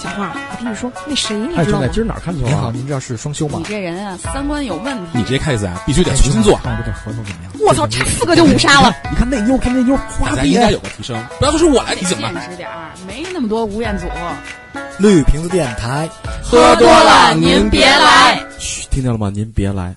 小花，我跟你说，那谁你哎，知道吗兄弟，？今儿哪儿看球您好，啊？您这是双休吗你？这人啊，三观有问题。你这 case 啊，必须得重新做。看我这本合同怎么样？我操，差四个就五杀了。你看那妞，看那妞，大花臂家应该有个提升，不要说是我来提醒吧。现实点儿，没那么多吴彦祖。绿瓶子电台，喝多了您别来。嘘，听见了吗？您别来。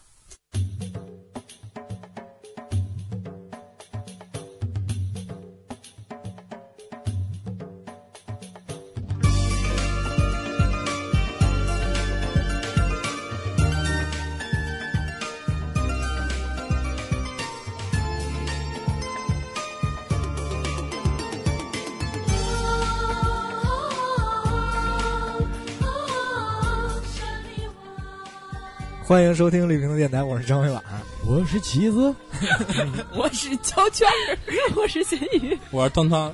欢迎收听绿瓶子电台，我是张伟婉。我是旗子，我是胶圈儿，我是咸鱼，我是汤汤，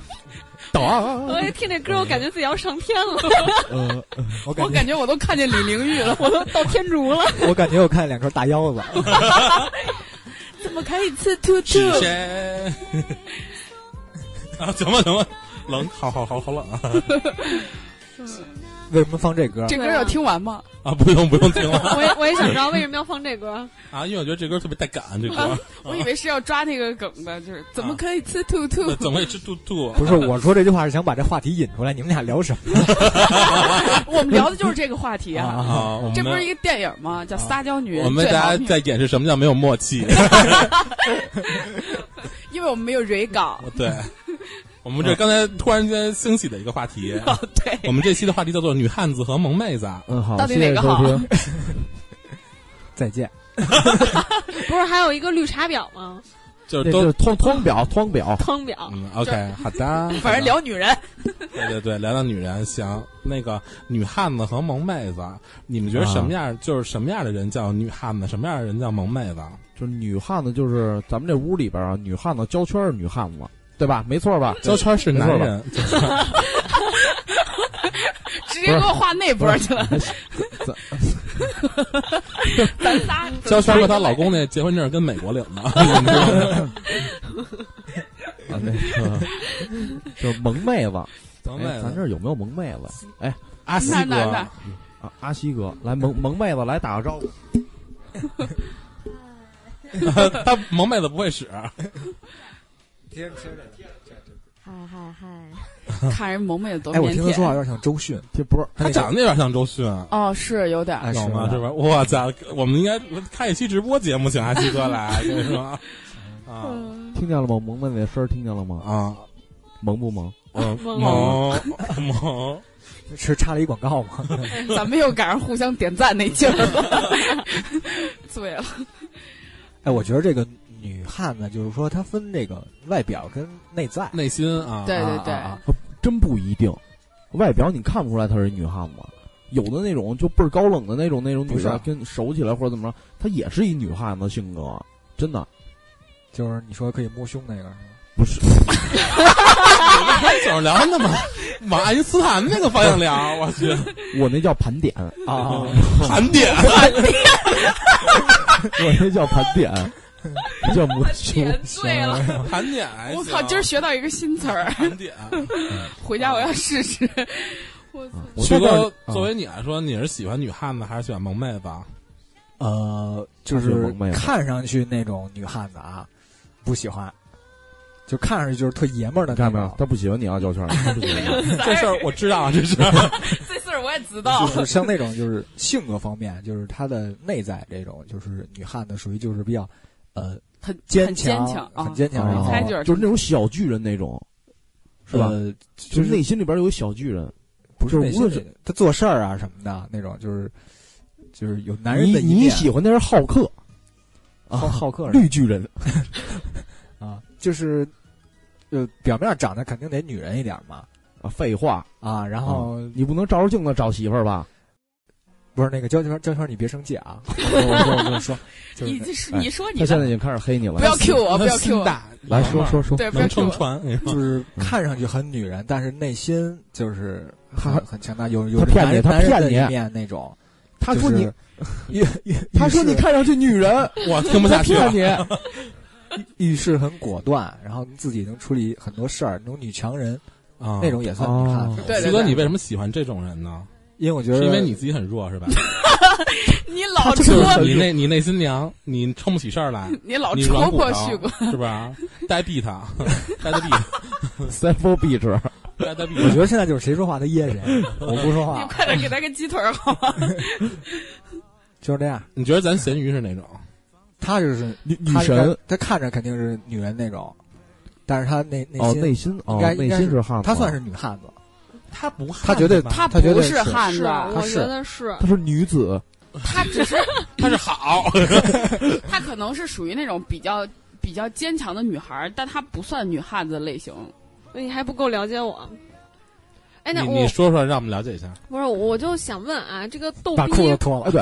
我一听这歌，我感觉自己要上天了，呃，我感觉我感觉我都看见李玲玉了。我都到天竺了。我感觉我看见两颗大腰子。怎么可以吃兔兔？啊，怎么怎么，冷，好好好好冷啊！为什么放这歌？这歌要听完吗？啊，不用不用听了 我也我也想知道为什么要放这歌。啊，因为我觉得这歌特别带感，这歌啊 我以为是要抓那个梗的，就是怎么可以吃兔兔那？怎么可以吃兔兔？不是我说这句话是想把这话题引出来，你们俩聊什么我们聊的就是这个话题啊。这不是一个电影吗？叫《撒娇女人我们最好命》，大家在演示什么叫没有默契。因为我们没有蕊稿。对，我们这刚才突然间兴起的一个话题，哦，对，我们这期的话题叫做“女汉子和萌妹子”。嗯好，到底谢谢哪个好收听。再见。不是还有一个绿茶婊吗？就是都是汤汤表，通表。通表。嗯，OK，好的，反正聊女人。对对对，聊聊女人行。那个女汉子和萌妹子，你们觉得什么样？就是什么样的人叫女汉子，什么样的人叫萌妹子？就是女汉子，就是咱们这屋里边啊，女汉子胶圈是女汉子，对吧？没错吧？焦圈是男人，直接给我画那波去了。咱仨胶圈和她老公那结婚证跟美国领的，啊，那个就萌妹子。哎，萌妹子，咱这有没有萌妹子？哎，阿西哥阿西哥，来萌萌妹子来打个招呼。他萌妹子不会使，嗨嗨 嗨！看人萌妹子多哎，我听他说话腆。有点像周迅。这不是他长得有点像周迅，哦，是有点？是是吧？我操，我们应该开一期直播节目，请阿西哥来，跟你说啊听见了吗？萌妹子的声儿听见了吗？啊，萌不萌？嗯，萌萌萌，是插了一广告吗？咱们又赶上互相点赞那劲儿了。醉了，哎，我觉得这个女汉子就是说，她分这个外表跟内在。内心啊，对对对啊啊真不一定，外表你看不出来她是女汉子。有的那种就倍儿高冷的那种那种女不是。的，跟熟起来或者怎么着，她也是一女汉子性格，真的。就是你说可以摸胸那个是吗？不是。总是聊那么往爱因斯坦那个方向聊，我去，我那叫盘点，啊，盘点，我那叫盘点，不叫摸胸。点醉了。盘点，我操，今儿学到一个新词儿，盘点。回家我要试试。我操我在这旭哥，作为你来说，你是喜欢女汉子还是喜欢萌妹子？呃，就是看上去那种女汉子啊，不喜欢，就看上去就是特爷们儿的看到没有？，他不喜欢你啊，胶圈。他不喜欢你这事儿我知道，这是这事儿我也知道就。是像那种就是性格方面，就是她的内在这种，就是女汉子属于就是比较呃很坚很坚强、很坚强，啊然后就是那种小巨人那种，是吧？呃就是内心里边有小巨人。不是无论是他做事儿啊什么的那种，就是就是有男人的你喜欢那是好客，啊好客绿巨人。啊，就是呃表面上长得肯定得女人一点嘛啊，废话，啊，然后你不能照着镜子找媳妇儿吧？不是那个焦圈焦圈，你别生气啊！我我你说，就是你这是哎你说你，他现在已经开始黑你了。不要 Q 我，不要 Q 我。大，来说说说，对，不要能 Q 撑我。船，就是看上去很女人，但是内心就是他很很强大，有有他骗你他骗你的一面那种。他说你，他说你看上去女人，我听不下去了。他骗你。遇事很果断，然后自己能处理很多事儿，那种女强人啊，那种也算女汉子。对对徐哥，你为什么喜欢这种人呢？因为我觉得是因为你自己很弱是吧？你老这戳你内你内心娘，你撑不起事儿来，你老你戳破软骨头旭哥，是不是啊？呆逼他，呆的逼 beach，呆的逼。我觉得现在就是谁说话他噎谁，我不说话你，快点给他个鸡腿儿好吗？就是这样。你觉得咱咸鱼是哪种？他就是女女神他看着肯定是女人那种，但是他内内哦，心内心哦应该，内应该是心是汉子，他算是女汉子，他不他绝对他他不是是汉子，是，我觉得是。他是女子，他只是 他是好，他可能是属于那种比较比较坚强的女孩儿，但她不算女汉子类型。你还不够了解我。哎，那你我你说说，让我们了解一下。不是，我就想问啊，这个逗把裤子脱了。对，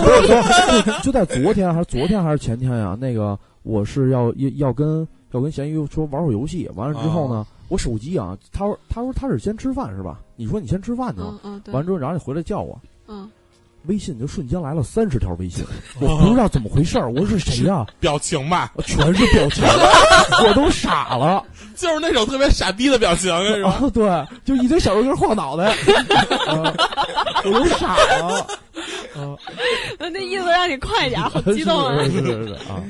就在昨天还是昨天还是前天呀？那个我是要要要跟要跟咸鱼说玩会儿游戏，完了之后呢，我手机啊，他说他说他是先吃饭是吧？你说你先吃饭去吧嗯，嗯，完了之后然后你回来叫我，嗯，微信就瞬间来了三十条微信，我不知道怎么回事儿，我说是谁呀？表情吧，全是表情，我都傻了。就是那种特别傻逼的表情，是吧？啊，对，就一堆小肉根晃脑袋，啊我都傻了。啊，那那意思让你快点激动啊！是是是是啊，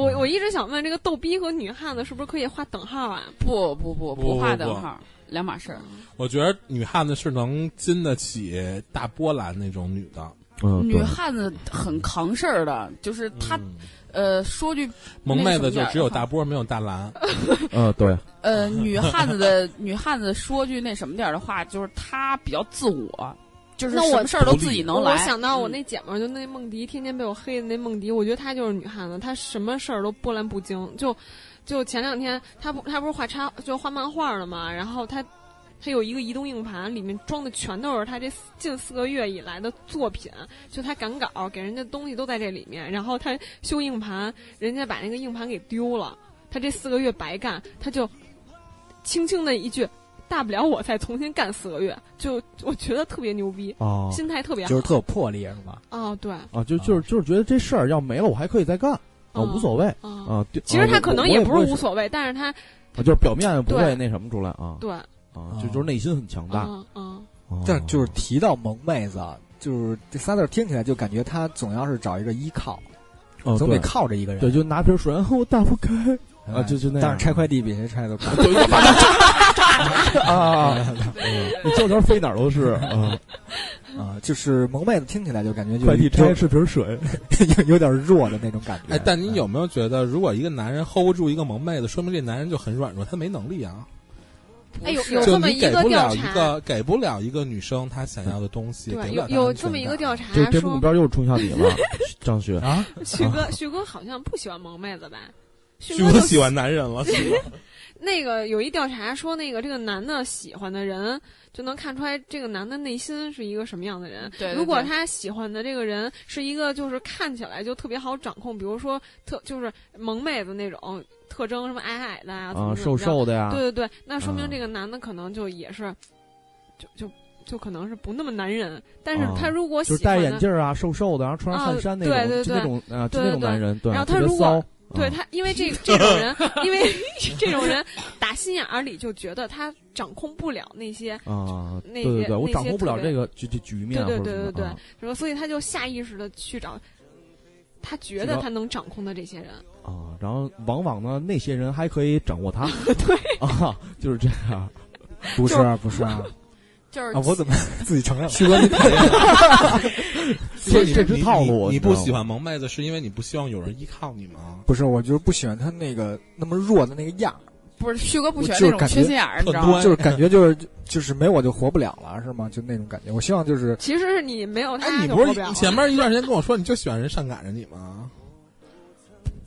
我我一直想问，这个逗逼和女汉子是不是可以画等号啊？不不不不画不等号，两码事儿。我觉得女汉子是能经得起大波澜那种女的。嗯，女汉子很扛事儿的，就是她嗯呃说句萌妹子就只有大波没有大蓝。嗯，对，呃女汉子的女汉子说句那什么点儿的话，就是她比较自我，就是那我什么事儿都自己能来。我想到我嗯那姐们儿，就那梦迪，天天被我黑的那梦迪，我觉得她就是女汉子，她什么事儿都波澜不惊。就就前两天，她不她不是画插就画漫画的嘛，然后她她有一个移动硬盘，里面装的全都是她这近四个月以来的作品，就她赶稿给人家东西都在这里面，然后她修硬盘，人家把那个硬盘给丢了，她这四个月白干，她就轻轻的一句。大不了我再重新干四个月，就我觉得特别牛逼，啊心态特别好。就是特有魄力是吧？哦，对，啊，就就是就是觉得这事儿要没了，我还可以再干啊，嗯无所谓啊。啊。对其实他可能也不是无，所谓，但是他啊就是表面不会那什么出来啊对，啊，就就是内心很强大。嗯嗯，哦但就是提到萌妹子，就是这仨字听起来就感觉他总要是找一个依靠，哦，总得靠着一个人。对，就拿瓶水，我打不开哎啊，就就那样。但是拆快递比谁拆的快。啊，你这条飞哪儿都是啊。啊，就是萌妹子听起来就感觉就快递就拆是瓶水，有有点弱的那种感觉。哎，但你有没有觉得，如果一个男人 hold 不住一个萌妹子，说明这男人就很软弱，他没能力啊。哎有有这么一个调不了一查个给不了一个女生她想要的东西，对，有有这么一个调查这这目，标又冲向你了，张雪。啊，旭哥旭哥好像不喜欢萌妹子吧？旭徐哥就喜欢男人了，是吧？那个有一调查说，那个这个男的喜欢的人，就能看出来这个男的内心是一个什么样的人。对对如果他喜欢的这个人是一个就是看起来就特别好掌控，比如说特就是萌妹子那种特征，什么矮矮的啊，怎么啊，怎么着瘦瘦的呀，对对对，那说明啊这个男的可能就也是，就就就可能是不那么男人。但是啊他如果喜就是戴欢的，眼镜啊，瘦瘦的，然后穿上汗衫那种，啊对对就那种啊，就那种对对男人，对，然后他特别如果对他，因为这 这种人，因为 这种人打心眼儿里就觉得他掌控不了那些啊，那对对对，我掌控不了这个局局局面，对对对对对。所以他就下意识的去找他觉得他能掌控的这些人。啊，然后往往呢，那些人还可以掌握他，对。啊，就是这样。不是啊不是啊就是啊！我怎么 自己承认了？旭哥，你这这是你套路你你不喜欢萌妹子，是因为你不希望有人依靠你吗？不是，我就是不喜欢他那个那么弱的那个样，不是旭哥不喜欢那种就是感觉缺心眼儿，你知道吗？就是感觉就是就是没我就活不了了，是吗？就那种感觉。我希望就是其实是你没有哎，他你不就活不了了。是前面一段时间跟我说你就喜欢人上赶着你吗？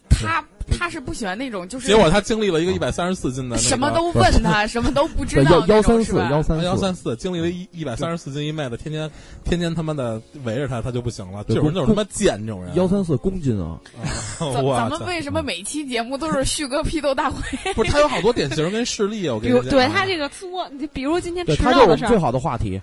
他他是不喜欢那种就是结果他经历了一个一百三十四斤的那个什么都问他，什么都不知对道幺幺三四那种是吧幺三四幺三四经历了一一百三十四斤一妹子，天天天天他妈的围着他，他就不行了。这对种人就是他妈贱，这种人。幺三四公斤啊，咱 我操咱们为什么每期节目都是旭哥批斗大会？不是他有好多典型跟事例 啊？我跟你讲，对他这个作，你比如今天对吃他就是我们最肉的事儿，好的话题。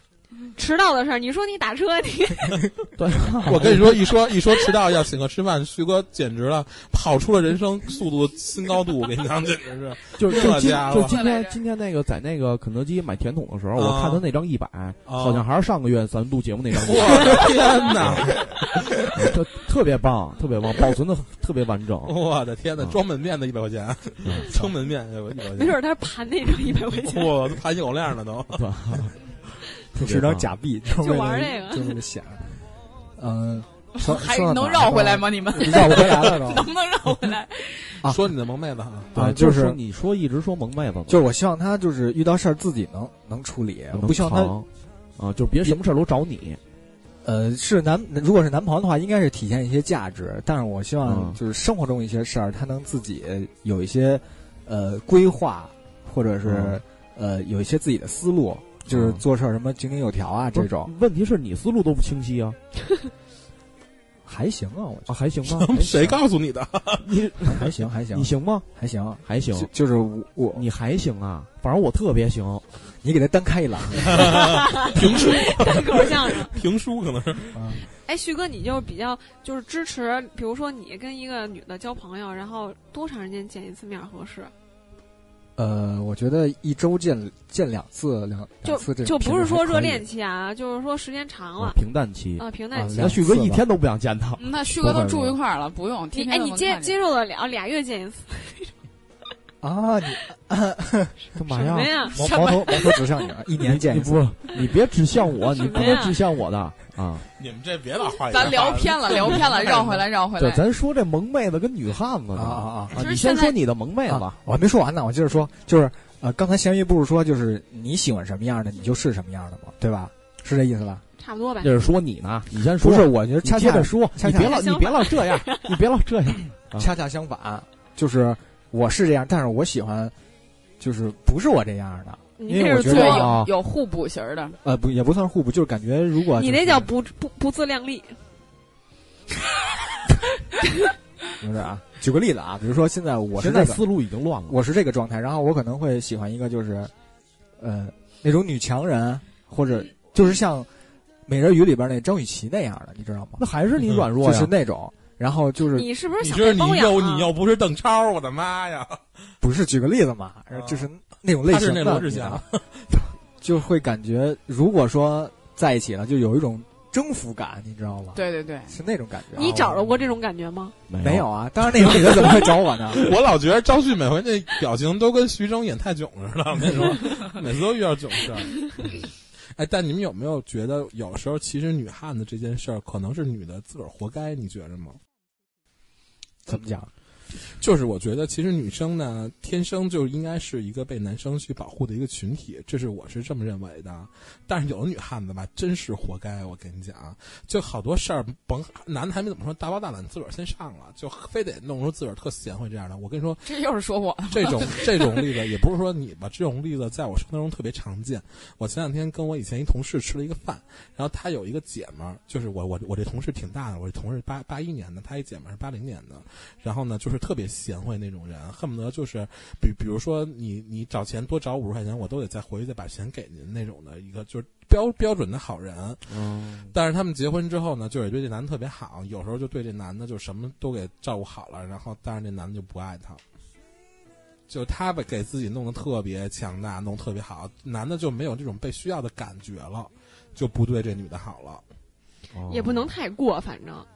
迟到的事儿，你说你打车，你 对，我跟你说，一说一说迟到要请客吃饭，徐哥简直了，跑出了人生速度新高度。我跟你讲，简直是 就是就今这家伙就今天今天那个在那个肯德基买甜筒的时候，我看他那张一百，好像还是上个月咱录节目那张。我的天哪！特特别棒，特别棒，保存的特别完整。我的天哪！啊装门面的一百块钱，撑门面一百块钱，没准他是盘那张一百块钱。我都盘有量了都。是张棒假币，就就玩这个就那么显。嗯，还能绕回来吗？你们 绕不回来了都。能不能绕回来？啊说你的萌妹子哈，啊就就是你说一直说萌妹子，就是我希望他就是遇到事儿自己能能处理，我不希望他啊，就别什么事儿都找你。呃是男如果是男朋友的话，应该是体现一些价值，但是我希望嗯就是生活中一些事儿，他能自己有一些呃规划，或者是、嗯呃有一些自己的思路，就是嗯做事儿什么井井有条啊这种问题是你思路都不清晰啊 还行啊，我觉啊，还行吗？谁告诉你的？你还行还行你行吗？还行，还行就，就是我我你还行啊？反正我特别行。你给他单开一栏，评书，单口相声。评书可能是哎，旭哥，你就是比较就是支持，比如说你跟一个女的交朋友，然后多长时间见一次面合适？呃，我觉得一周见见两次两就两次这就不是说热恋期，啊，就是说时间长啊了，平淡期。啊，平淡期。那旭哥一天都不想见他。嗯那旭哥都住一块儿了，不用哎，你接接受得了俩月见一次？啊，你 干嘛呀什么？呀？矛矛头毛头指向你啊，一年见一次。你不，你别指向我，你不能指向我的啊！你们这别老话咱聊偏了，聊偏了，绕回来，绕回来对，来。咱说这萌妹子跟女汉子呢啊啊你先说你的萌妹子吧，我还没说完呢，我接着说，就是呃，刚才咸鱼不是说就是你喜欢什么样的，你就是什么样的吗？对吧？是这意思吧？差不多吧。就是说你呢，你先说。不是，我觉得你恰恰说，恰恰你别老你别老这样，你别老这样。啊恰恰相反，就是我是这样，但是我喜欢，就是不是我这样的，你这是因为我觉得有有互补型的，呃，不也不算互补，就是感觉如果你那叫不不不自量力。不是啊？举个例子啊，比如说现在我是这个，现在思路已经乱了。我是这个状态，然后我可能会喜欢一个就是，呃，那种女强人，或者就是像《美人鱼》里边那张雨绮那样的，你知道吗？那还是你软弱呀就是？那种，然后就是你是不是想你就是你被包养啊？又你又不是邓超，我的妈呀！不是举个例子嘛，就是那种类型的，就会感觉如果说在一起了，就有一种征服感，你知道吗？，对对对，是那种感觉。你找着过这种感觉吗？没有啊？当然那种女的怎么会找我呢？我老觉得张旭每回那表情都跟徐峥演泰囧似的，我跟你说，每次都遇到囧事儿。哎，但你们有没有觉得，有时候其实女汉子这件事儿，可能是女的自个儿活该？你觉着吗？怎么讲？就是我觉得，其实女生呢，天生就应该是一个被男生去保护的一个群体，这是我是这么认为的。但是有的女汉子吧，真是活该。我跟你讲，就好多事儿，甭男的还没怎么说，大包大揽自个儿先上了，就非得弄出自个儿特贤惠这样的。我跟你说，这又是说我。这种这种例子也不是说你吧，这种例子在我生活中特别常见。我前两天跟我以前一同事吃了一个饭，然后他有一个姐们儿，就是我我我这同事挺大的，我这同事八八一年的，他一姐们儿是八零年的，然后呢就是特别贤惠那种人，恨不得就是比比如说你你找钱多找五十块钱，我都得再回去再把钱给您那种的一个就是标标准的好人。嗯，但是他们结婚之后呢，就也对这男的特别好，有时候就对这男的就什么都给照顾好了，然后但是这男的就不爱她，就他把给自己弄得特别强大，弄特别好，男的就没有这种被需要的感觉了，就不对这女的好了。哦也不能太过，反正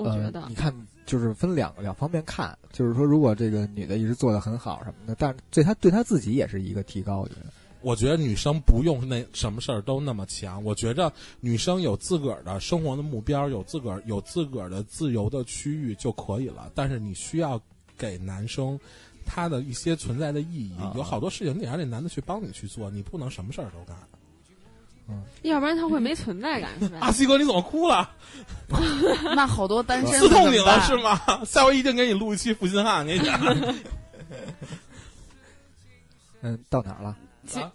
我觉得呃、你看，就是分两个两方面看，就是说，如果这个女的一直做的很好什么的，但是对她对她自己也是一个提高，我觉得。我觉得女生不用那什么事儿都那么强，我觉着女生有自个儿的生活的目标，有自个儿有自个儿的自由的区域就可以了。但是你需要给男生他的一些存在的意义，啊有好多事情你得让这男的去帮你去做，你不能什么事儿都干。要不然他会没存在感，是吧？阿西哥，你怎么哭了？那好多单身的刺痛你了是吗？下回一定给你录一期负心汉，给你讲。嗯，到哪儿了？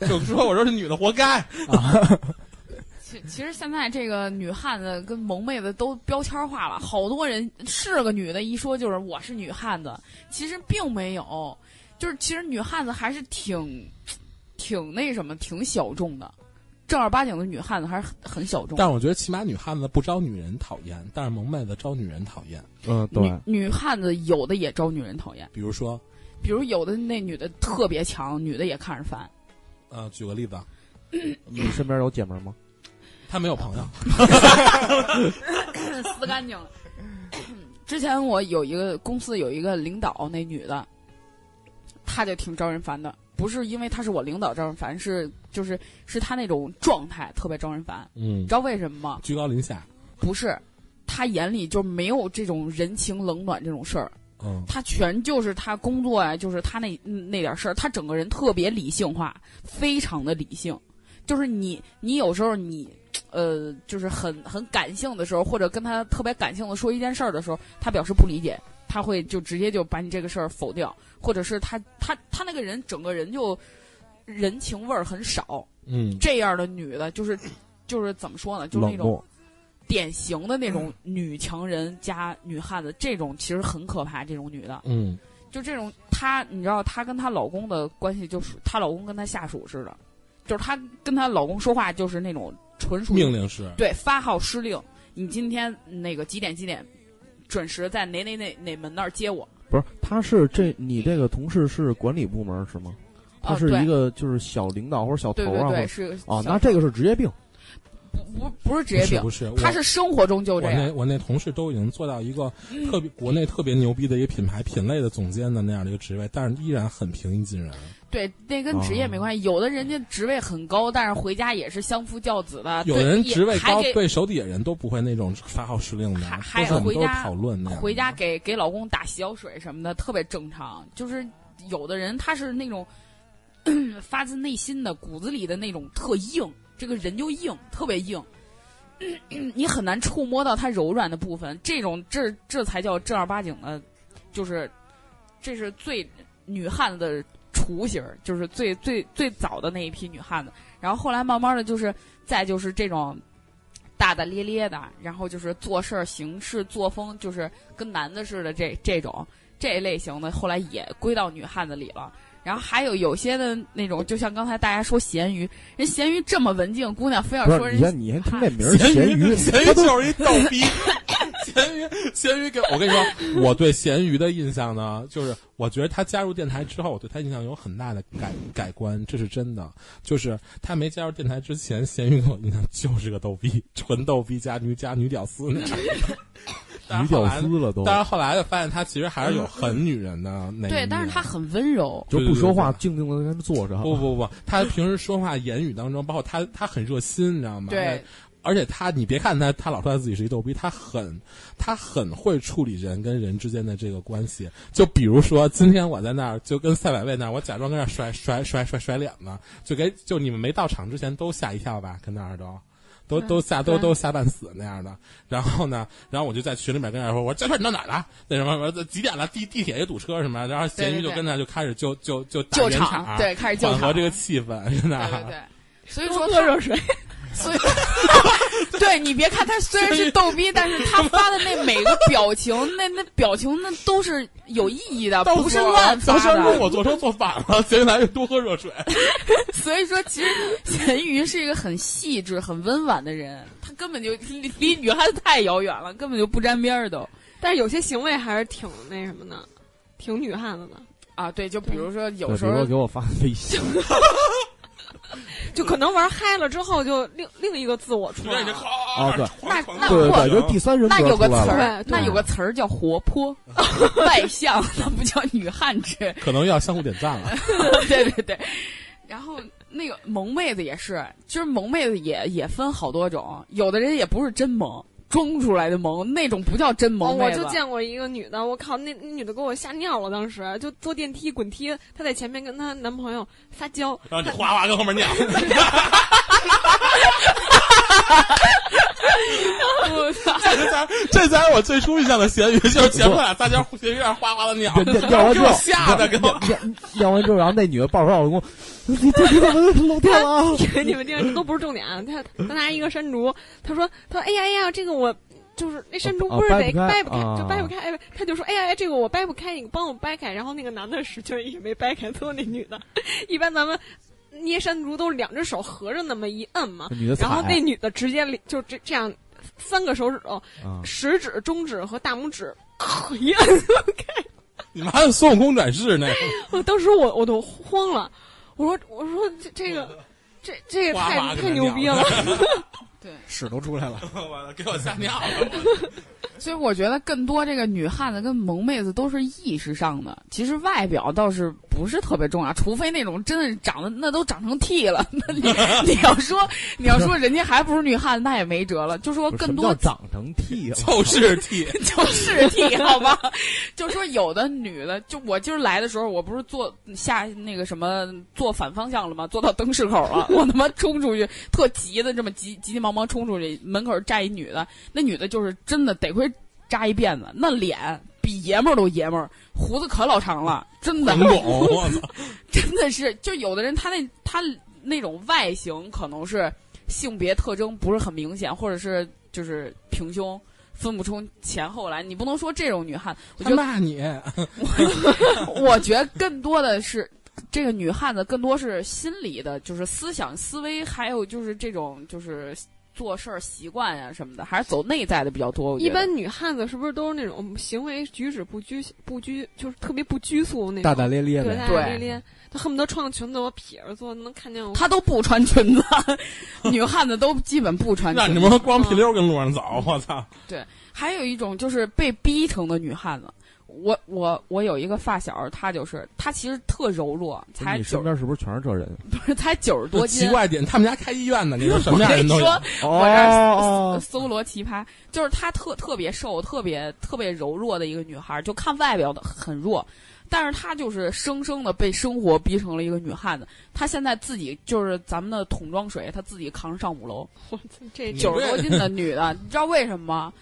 就说我说这女的活该。其其实现在这个女汉子跟萌妹子都标签化了，好多人是个女的，一说就是我是女汉子，其实并没有，就是其实女汉子还是挺挺那什么，挺小众的。正儿八经的女汉子还是很很小众。但是我觉得起码女汉子不招女人讨厌，但是萌妹子招女人讨厌。嗯，对女，女汉子有的也招女人讨厌，比如说，比如有的那女的特别强，女的也看着烦。呃，举个例子，你身边有姐们儿吗？她没有朋友，撕干净了。之前我有一个公司有一个领导，那女的，她就挺招人烦的。不是因为他是我领导招人烦，是就是是他那种状态特别招人烦。嗯你知，道为什么吗？居高临下，不是，他眼里就没有这种人情冷暖这种事儿，嗯他全就是他工作呀，就是他那那点事儿，他整个人特别理性化，非常的理性。就是你，你有时候你，呃，就是很很感性的时候，或者跟他特别感性的说一件事儿的时候，他表示不理解，他会就直接就把你这个事儿否掉，或者是他他他那个人整个人就人情味儿很少。嗯这样的女的，就是就是怎么说呢，就是那种，典型的那种女强人加女汉子，这种其实很可怕。这种女的，嗯就这种她，你知道她跟她老公的关系，就是她老公跟她下属似的，就是她跟她老公说话就是那种纯属命令式，对发号施令。你今天那个几点几点准时在哪哪哪哪门那儿接我？不是，他是这你这个同事是管理部门是吗？他是一个就是小领导或者小头啊，对对对，是啊，那这个是职业病。不不不是职业病，不是不是，他是生活中就这样。我那我那同事都已经做到一个特别国内特别牛逼的一个品牌品类的总监的那样的一个职位，但是依然很平易近人。对，那跟职业没关系。有的人家职位很高，但是回家也是相夫教子的。有人职位高，对手底下人都不会那种发号施令的，还还都是我们都是回家讨论的。回家给给老公打洗脚水什么的，特别正常。就是有的人他是那种 发自内心的骨子里的那种特硬，这个人就硬，特别硬。你很难触摸到他柔软的部分，这种这这才叫正儿八经的，就是这是最女汉子的雏形，就是最最最早的那一批女汉子。然后后来慢慢的就是再就是这种大大咧咧的，然后就是做事儿行事作风就是跟男的似的这这种这类型的，后来也归到女汉子里了。然后还有有些的那种，就像刚才大家说咸鱼，人咸鱼这么文静，姑娘非要说人先，你先听这名儿咸咸鱼，咸鱼就是一逗逼。咸鱼，咸鱼给我跟你说，我对咸鱼的印象呢，就是我觉得他加入电台之后，我对他印象有很大的改改观，这是真的。就是他没加入电台之前，咸鱼给我印象就是个逗逼，纯逗逼加女加女屌丝那样的。但女屌是后来丝了都，但是后来就发现他其实还是有很女人的那一对，但是他很温柔，就不说话，静静的在那坐着。不不不，他平时说话言语当中，包括他他很热心，你知道吗？对，而且他，你别看他，他老说他自己是一逗逼，他很，他很会处理人跟人之间的这个关系。就比如说，今天我在那儿，就跟赛百味那儿，我假装跟那儿甩甩甩甩甩脸呢，就给就你们没到场之前都吓一跳吧，跟那儿都。都都吓都都吓半死那样的，然后呢，然后我就在群里面跟人家说，我说这事儿你到哪儿了？那什么什么几点了？地地铁也堵车什么？然后咸鱼就跟那就开始就就就打场，对，开始救场，缓和这个气氛，真的。对对对。所以说他，喝热水。所以，对你别看他虽然是逗逼，但是他发的那每个表情，那那表情那都是有意义的，不是乱发当时的。我坐车坐反了，咸鱼来就多喝热水。所以说，其实咸鱼是一个很细致、很温婉的人，他根本就离离女汉子太遥远了，根本就不沾边儿都。但是有些行为还是挺那什么的，挺女汉子的。啊，对，就比如说有时候比如说给我发微信，就可能玩嗨了之后，就另另一个自我出来了。啊对那那对对，就第三人格那有个词。儿，那有个词儿叫活泼、外向，那不叫女汉子。可能要相互点赞了。对对对，然后那个萌妹子也是，其实萌妹子也也分好多种，有的人也不是真萌，装出来的萌，那种不叫真哦，萌。我就见过一个女的，我靠，那那女的给我吓尿了。当时就坐电梯滚梯，她在前面跟她男朋友撒娇，然后你哗哗跟后面尿，我操，这才这才是我最初印象的咸鱼，就是前面俩撒娇，咸鱼让哗哗的尿，尿尿尿完之后给我吓得给我。尿尿完之后，然后那女的抱着她老公，你你你怎么漏电了啊？你们听，这都不是重点啊。他他拿一个山竹，他说他说哎呀哎呀，这个我。就是那山竹哦不是得掰不开就掰不开。哎他就说：“哎呀，哎这个我掰不开，你帮我掰开。”然后那个男的使劲也没掰开，最后那女的，一般咱们捏山竹都是两只手合着那么一摁嘛，然后那女的直接就这这样三个手指头，啊，食指、中指和大拇指，一摁，你们还有孙悟空转世那个，我当时我我都慌了，我说我说这这个 这这个太太牛逼了，对，屎都出来了。完了给我吓尿了。所以我觉得更多这个女汉子跟萌妹子都是意识上的，其实外表倒是不是特别重要，除非那种真的是长得那都长成 T 了，那你你要说你要说人家还不是女汉子，那也没辙了。就说更多长成 T 了？就是 T，就是 T 好吧？就说有的女的，就我今儿来的时候，我不是坐下那个什么坐反方向了吗？坐到灯市口了，我他妈冲出去，特急的这么急急急忙忙冲出去，门口站一女的，那女的就是真的得亏扎一辫子，那脸比爷们儿都爷们儿，胡子可老长了，真的我操！真的是，就有的人他那他那种外形可能是性别特征不是很明显，或者是就是平胸。分不出前后来，你不能说这种女汉，我他觉得骂你，我我觉得更多的是这个女汉子，更多是心理的，就是思想思维，还有就是这种就是做事儿习惯呀、什么的，还是走内在的比较多。一般女汉子是不是都是那种行为举止不拘不拘，就是特别不拘束那种，大大咧咧，的大，对大咧咧，她恨不得穿个裙子我撇着坐，能看见我。她都不穿裙子，女汉子都基本不穿 裙子。让你们光屁溜跟路上走，我操！对还有一种就是被逼成的女汉子。我我我有一个发小，她就是她其实特柔弱，才你九身边是不是全是这人？不是才九十多斤奇。怪点，他们家开医院的，你说什么样人都有我。这搜搜罗奇葩，就是她特特别瘦，特别特别柔弱的一个女孩，就看外表的很弱，但是她就是生生的被生活逼成了一个女汉子。她现在自己就是咱们的桶装水，她自己扛着上五楼，我操这你九十多斤的女的，你知道为什么吗？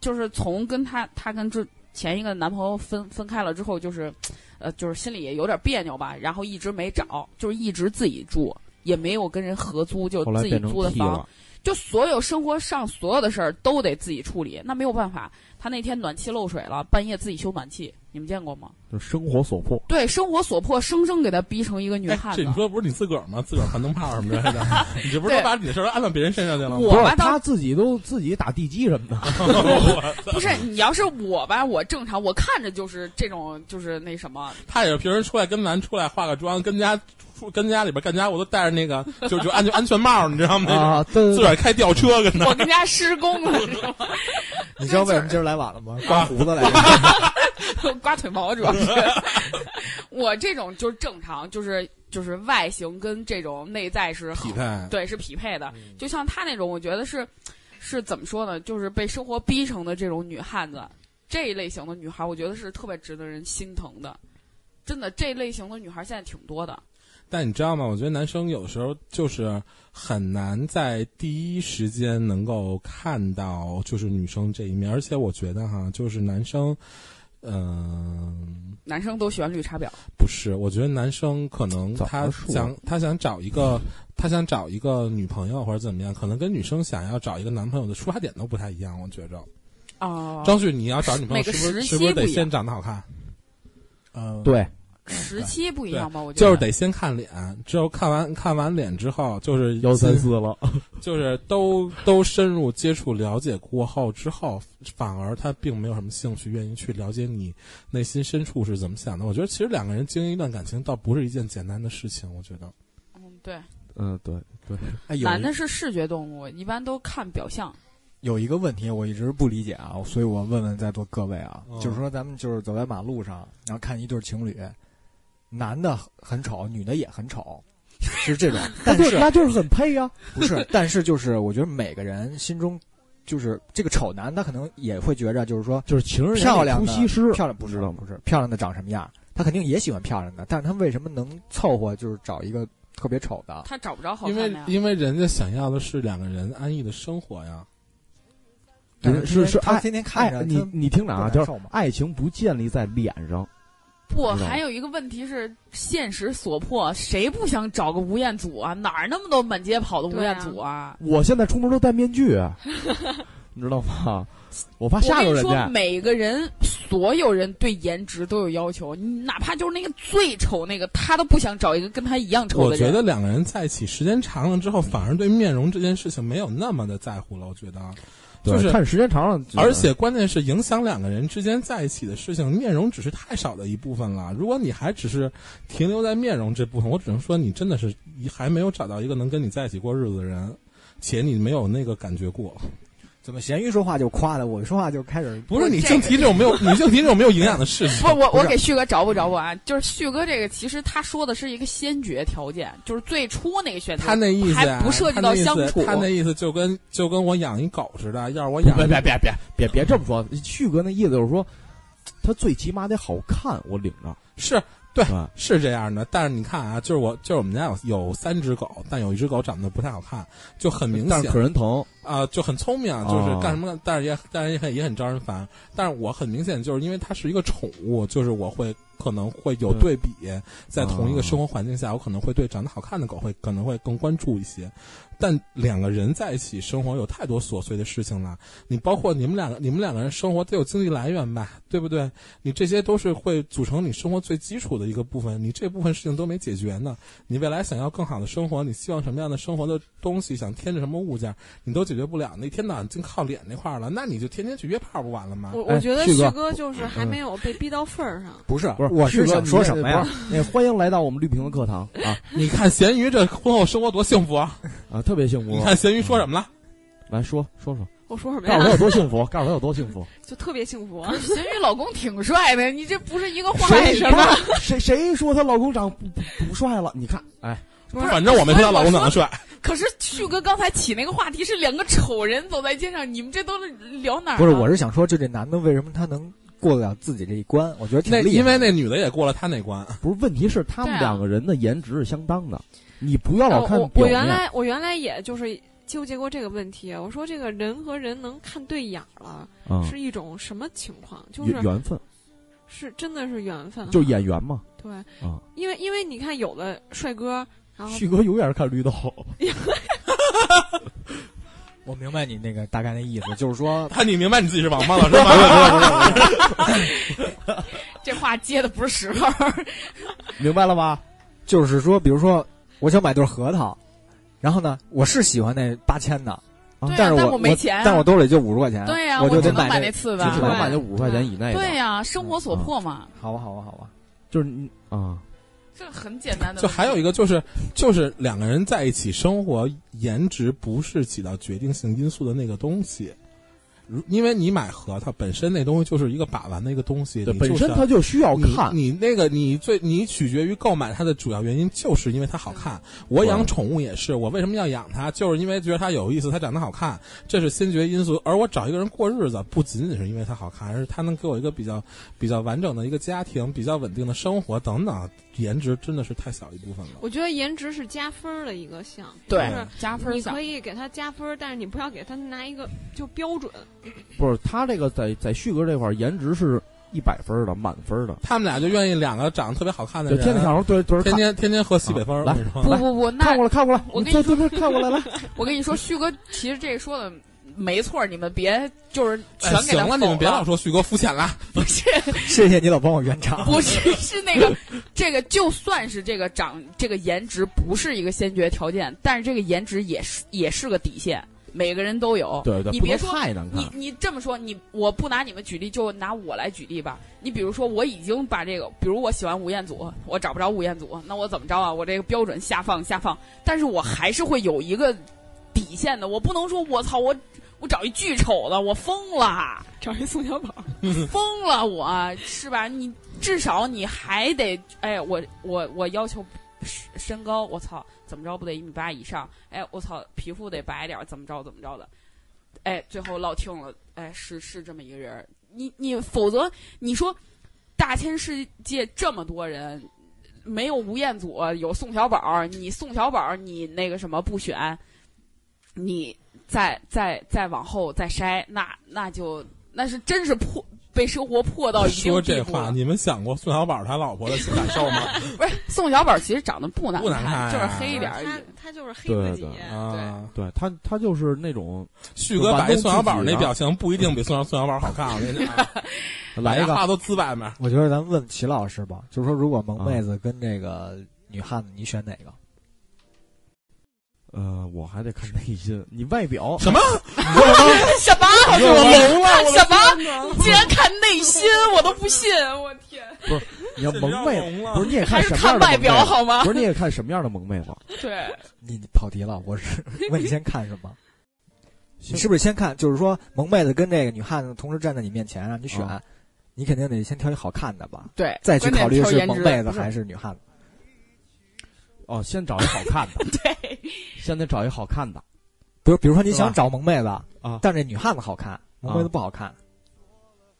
就是从跟她她跟这前一个男朋友分分开了之后，就是，呃，就是心里也有点别扭吧，然后一直没找，就是一直自己住，也没有跟人合租，就自己租的房。就所有生活上所有的事儿都得自己处理，那没有办法。他那天暖气漏水了，半夜自己修暖气，你们见过吗？就生活所迫。对，生活所迫，生生给他逼成一个女哎，汉子这你。说不是你自个儿吗？自个儿换灯泡什么的，你这不是都把你的事儿都安到别人身上去了吗？我他自己都自己打地基什么的，不是你要是我吧，我正常，我看着就是这种，就是那什么，他也是平时出来跟咱出来化个妆，跟家出跟家里边干家，我都戴着那个就就安全安全帽，你知道吗？自个儿开吊车跟他我跟家施工了，是吗？你知道为什么今儿来晚了吗？刮胡子来着。刮腿毛主要是。我这种就是正常，就是就是外形跟这种内在是匹配。对，是匹配的。就像她那种，我觉得是是怎么说呢？就是被生活逼成的这种女汉子，这一类型的女孩，我觉得是特别值得人心疼的。真的，这类型的女孩现在挺多的。但你知道吗？我觉得男生有时候就是很难在第一时间能够看到就是女生这一面，而且我觉得哈，就是男生，嗯、男生都喜欢绿茶婊，不是，我觉得男生可能他想他想找一个他想找一个女朋友或者怎么样，可能跟女生想要找一个男朋友的出发点都不太一样。我觉着，哦。张旭，你要找女朋友是不是是不是得先长得好看？嗯，对，时期不一样吧？我觉得就是得先看脸，只有看完看完脸之后，就是幺三四了，就是都都深入接触了解过后之后，反而他并没有什么兴趣愿意去了解你内心深处是怎么想的。我觉得其实两个人经营一段感情倒不是一件简单的事情。我觉得嗯，对，嗯，对对，哎，男的是视觉动物，一般都看表象。有一个问题我一直不理解啊，所以我问问在座各位啊，嗯就是说咱们就是走在马路上，然后看一对情侣，男的很丑，女的也很丑，是这种，但对，是那就是很配呀。不是，但是就是我觉得每个人心中。就是这个丑男，他可能也会觉着，就是说就是情人漂亮的西施，漂亮不知道？不是漂亮的长什么样，他肯定也喜欢漂亮的，但是他为什么能凑合就是找一个特别丑的？他找不着好因为。因为人家想要的是两个人安逸的生活呀。但是是他是爱天天看着哎，你你听着啊，就是爱情不建立在脸上，不，还有一个问题是现实所迫，谁不想找个吴彦祖啊？哪儿那么多满街跑的吴彦祖啊？我现在出门都戴面具，你知道吗？我怕我跟你说，吓着人家。每个人，所有人对颜值都有要求，你哪怕就是那个最丑那个，他都不想找一个跟他一样丑的人。觉得两个人在一起时间长了之后，反而对面容这件事情没有那么的在乎了。我觉得，对就是看时间长了，而且关键是影响两个人之间在一起的事情，面容只是太少的一部分了。如果你还只是停留在面容这部分，我只能说你真的是还没有找到一个能跟你在一起过日子的人，且你没有那个感觉过。怎么咸鱼说话就夸的，我说话就开始不是你净提这种没有，你净提这种没有营养的事情。不，我我给旭哥找补找补啊，就是旭哥这个其实他说的是一个先决条件，就是最初那个选择，他那意思还啊不涉及到相处。他那意思就跟就跟我养一狗似的，要是我养别别别别别别这么说，旭哥那意思就是说，他最起码得好看，我领着。是对？是这样的，但是你看啊，就是我就是我们家有有三只狗，但有一只狗长得不太好看，就很明显但是可人疼，啊、就很聪明，就是哦干什么，但是也但是也很也很招人烦。但是我很明显就是因为它是一个宠物，就是我会可能会有对比，在同一个生活环境下，我可能会对长得好看的狗会可能会更关注一些。但两个人在一起生活有太多琐碎的事情了，你包括你们两个，你们两个人生活得有经济来源吧，对不对？你这些都是会组成你生活最基础的一个部分，你这部分事情都没解决呢。你未来想要更好的生活，你希望什么样的生活的东西，想添置什么物件，你都解决不了。那天到晚净靠脸那块儿了，那你就天天去约炮不完了吗？我哎我觉得旭哥就是还没有被逼到份儿上。不是不是我是想旭哥你说什么呀？？那欢迎来到我们绿屏的课堂啊 你看咸鱼这婚后生活多幸福啊！啊，特别幸福。你看咸鱼说什么了？来说说说，我说什么呀告诉他有？多幸福，告诉他有多幸福。就特别幸福。咸鱼老公挺帅的，你这不是一个话题谁什么吗？？谁谁说她老公长不不不帅了？你看，哎，不是反正我没说她老公长得帅。可是旭哥刚才起那个话题是两个丑人走在街上，你们这都是聊哪儿啊？不是，我是想说，就这男的为什么他能过得了自己这一关？我觉得挺厉害。那因为那女的也过了他那关，不是，问题是他们两个人的颜值是相当的，你不要老看呃我表面。我原来我原来也就是纠结过这个问题。我说这个人和人能看对眼儿了，啊，是一种什么情况？就是缘缘分，是真的是缘分哈，就是演员嘛。对啊，因为因为你看有的帅哥，然后旭哥永远是看绿豆，我明白你那个大概那意思，就是说，他你明白你自己是王八了是吗？这话接的不是时候。明白了吧？就是说，比如说，我想买对核桃，然后呢，我是喜欢那八千的，但但是我我没钱啊但我兜里就五十块钱，对呀、我就只能买那那次的。就只能买那五十块钱以内的。对呀、生活所迫嘛，好吧，好吧，好吧。就是你啊，这很简单的。就还有一个就是，就是两个人在一起生活，颜值不是起到决定性因素的那个东西。如因为你买核桃本身那东西就是一个把玩的一个东西，对，就是本身它就需要你看。你那个你最你取决于购买它的主要原因，就是因为它好看。我养宠物也是，我为什么要养它？就是因为觉得它有意思，它长得好看，这是先决因素。而我找一个人过日子，不仅仅是因为它好看，而是它能给我一个比较比较完整的一个家庭，比较稳定的生活等等。颜值真的是太小一部分了。我觉得颜值是加分儿的一个项，对加分项你可以给他加分儿，但是你不要给他拿一个就标准。不是他这个在在旭哥这块儿颜值是一百分儿的，满分儿的，他们俩就愿意两个长得特别好看的人，就天天想着对对着天看。天天天喝西北风。来我跟你说不不不，那看过来，看过来，我跟你你坐坐坐，看过来，来，我跟你说，旭哥其实这个说的没错，你们别就是全哎行了，给他否你们别老说旭哥肤浅了。不是 谢谢你老帮我圆场。不是是那个这个，就算是这个长这个颜值不是一个先决条件，但是这个颜值也是也是个底线，每个人都有。对对，你别说太难看你。你这么说，你我不拿你们举例，就拿我来举例吧。你比如说，我已经把这个，比如我喜欢吴彦祖，我找不着吴彦祖，那我怎么着啊？我这个标准下放下放，但是我还是会有一个底线的，我不能说我操我我找一巨丑的，我疯了。找一宋小宝，疯了我，是吧？你至少你还得，哎，我我我要求身身高，我操，怎么着不得一米八以上？哎，我操，皮肤得白点，怎么着怎么着的？哎，最后落听了，哎，是是这么一个人，你你否则你说大千世界这么多人。没有吴彦祖，有宋小宝。你宋小宝，你那个什么不选，你再再再往后再筛，那那就那是真是破被生活迫到一定说这话。你们想过宋小宝他老婆的感受吗？不是宋小宝，其实长得不难不难看就是啊黑一点而已。他他就是黑对自己对，啊，对他他就是那种旭哥摆一宋小宝那表情不一定比宋小宋小宝好看，我跟你讲，来一个话都自外面。我觉得咱问齐老师吧，就是说，如果萌妹子跟这个女汉子，你选哪个？呃，我还得看内心，你外表什么？什么？你说我聋了，我的什么你竟然看内心，我都不信！我天，不是你要萌妹不是你也看什么样的看外表好吗不？是你也看什么样的萌妹子？对，你你跑题了，我是 问你先看什么？你是不是先看？就是说，萌妹子跟这个女汉子同时站在你面前，让你选，啊你肯定得先挑一好看的吧，对，再去考虑是萌妹子还是女汉子。哦，先找一好看的，对，先得找一好看的。比如，比如说你想找萌妹子啊但这女汉子好看，萌妹子不好看，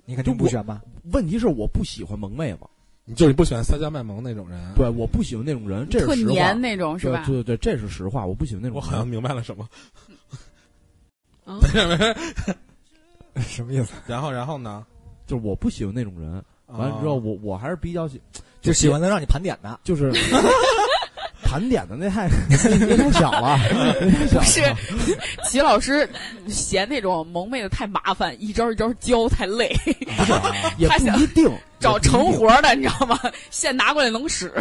你肯定不选吧？问题是我不喜欢萌妹子，你就是不喜欢撒娇卖萌那种人。对，我不喜欢那种人，这是实话黏。那种是吧？对对对，这是实话，我不喜欢那种人。我好像明白了什么。啊，什么意思？然后，然后呢？就是我不喜欢那种人。完了之后，哦我我还是比较喜，就喜欢能让你盘点的。就是 盘点的那太 那太小了，那太小了 不是齐老师嫌那种萌妹子太麻烦，一招一招教太累，也他想不一定找成活的你知道吗？现拿过来能使，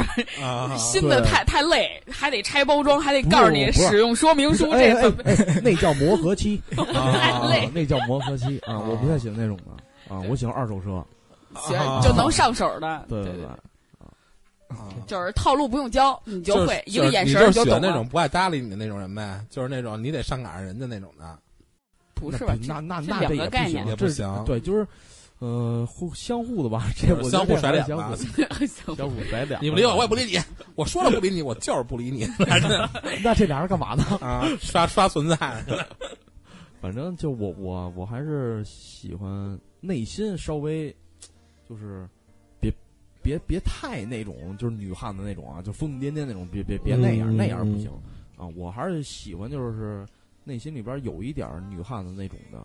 啊，新的太太累，还得拆包装，还得告诉你使用说明书，这怎么哎，那叫磨合期 太累啊，那叫磨合期啊，我不太喜欢那种的啊，我喜欢二手车，行啊就能上手的？对对对就是套路不用教，你就会一就是个眼神你就儿懂了。喜欢那种不爱搭理你的那种人呗，就是那种你得上赶上人家那种的，不是吧？那那那这也个概念行，也不行对，就是呃互相互的吧，这我相互甩脸吧相互。甩脸。你不理我，我也不理你。我说了不理你，我就是不理你。那这俩人干嘛呢？啊，刷刷存在。反正就我我我还是喜欢内心稍微就是别别别太那种就是女汉子那种啊，就疯疯癫癫那种，别别别那样、嗯那样不行啊！我还是喜欢就是内心里边有一点女汉子那种的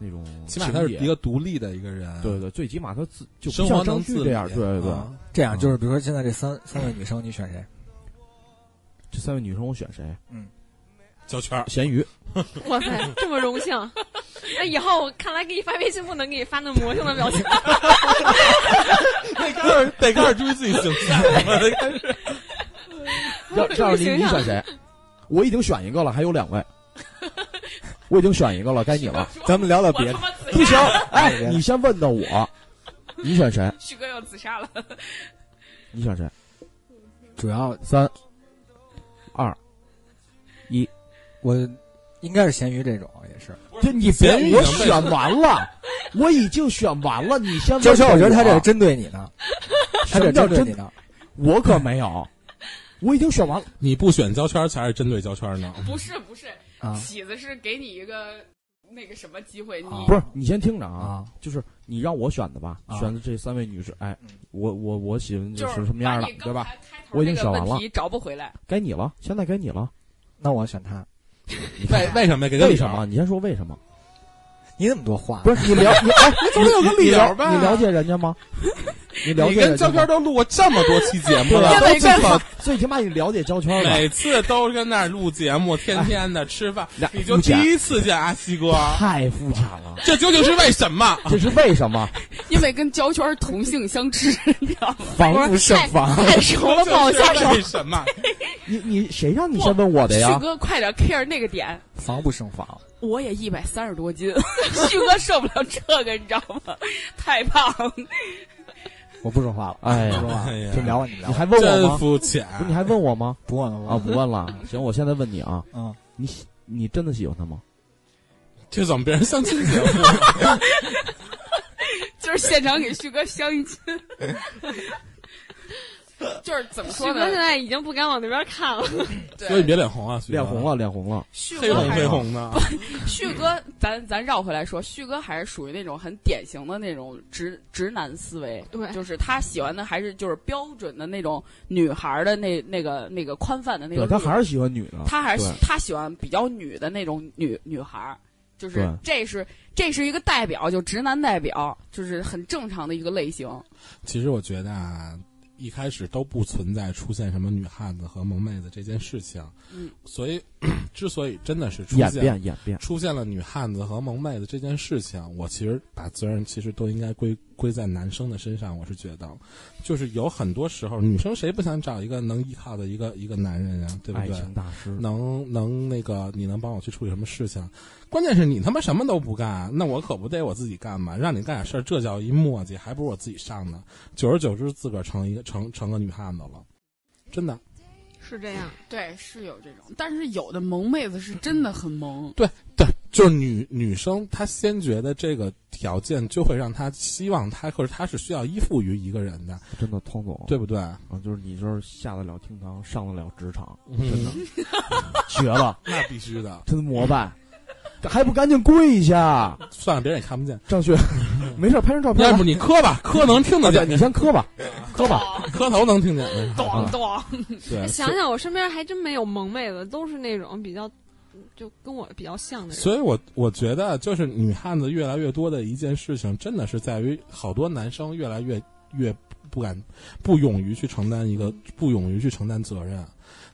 那种起码他是一个独立的一个人，对对，最起码他自就不生活像张能自这样，对对对。啊这样就是，比如说现在这三三位女生，你选谁？这三位女生我选谁？胶圈咸鱼，哇塞，这么荣幸！那以后看来给你发微信不能给你发那魔性的表情。得开始得开始注意自己形象了，得开始。要这样你你选谁？我已经选一个了，还有两位。我已经选一个了，该你了。咱们聊聊别的。不行，哎你先问的我，你选谁？旭哥要自杀了，你选谁？主要三、我应该是咸鱼这种，也是。就你别咸鱼，我选完了，我已经选完了，你先问娇娇，我觉得他这是针对你呢，他这什么叫针针对你呢。我可没有，我已经选完了。你不选胶圈才是针对胶圈呢。不是不是，啊喜子是给你一个那个什么机会，你啊不是，你先听着啊，啊，就是你让我选的吧，啊选的这三位女士，哎嗯，我我我喜欢就是是什么样的，对吧？我已经选完了问题找不回来，该你了，现在该你了。那我选他。你 为 为什么给个理由为什么？？你先说为什么？你怎么多话，不是你了你哎，总得有个理由吧？你了解人家吗？你了你解人家吗？跟焦圈都录过这么多期节目了，对吧？因为跟最起码最起码你了解焦圈了？每次都跟那儿录节目，天天的吃饭，你就第一次见阿西哥，太肤浅了，这究竟是为什么？这是为什么？因为跟焦圈同性相斥，你知道吗？防不胜防。太熟了，不好下手。为什么？你你谁让你先问我的呀旭？哥，快点 care 那个点。防不胜防。我也一百三十多斤，旭哥受不了这个，你知道吗？太胖。我不说话了，哎不说话哎呀了，就聊吧，你聊你吧。还问我吗？肤浅。不是你还问我吗？不问了啊，不问了。行，我现在问你啊，嗯，你喜你真的喜欢他吗？这怎么变成相亲节目？就是现场给旭哥相亲，就是怎么说呢？哥现在已经不敢往那边看了。所以你别脸红啊，脸红了，脸红了。旭黑红哥还是黑红的。旭哥，咱咱绕回来说，旭哥还是属于那种很典型的那种直直男思维，对就是他喜欢的还是就是标准的那种女孩的那那个那个宽泛的那个。对他还是喜欢女的，他还是对他喜欢比较女的那种女女孩儿，就是这是这是一个代表，就直男代表，就是很正常的一个类型。其实我觉得啊，一开始都不存在出现什么女汉子和萌妹子这件事情，嗯，所以之所以真的是出演现变演变，出现了女汉子和萌妹子这件事情，我其实把责任其实都应该归归在男生的身上。我是觉得，就是有很多时候，女生谁不想找一个能依靠的一个一个男人呀，对不爱对？情大师，能能那个，你能帮我去处理什么事情？关键是你他妈什么都不干，那我可不得我自己干嘛？让你干点事儿，这叫一磨叽，还不如我自己上呢。久而久之，自个儿成一个成成个女汉子了，真的。是这样。对，是有这种，但是有的萌妹子是真的很萌。对对，就是女女生，她先觉得这个条件就会让她希望她，或者她是需要依附于一个人的，真的汤总，对不对？啊，就是你就是下得了厅堂，上得了职场，真真的 绝了，那必须的。真的膜拜，还不赶紧跪下？算了，别人也看不见。张雪，没事，拍张照片。要不你磕吧，磕能听得见，你先磕吧，磕吧。磕头能听见。咚咚，对，想想我身边还真没有萌妹子，都是那种比较，就跟我比较像的人。所以我我觉得，就是女汉子越来越多的一件事情，真的是在于好多男生越来越越不敢、不勇于去承担一个，不勇于去承担责任。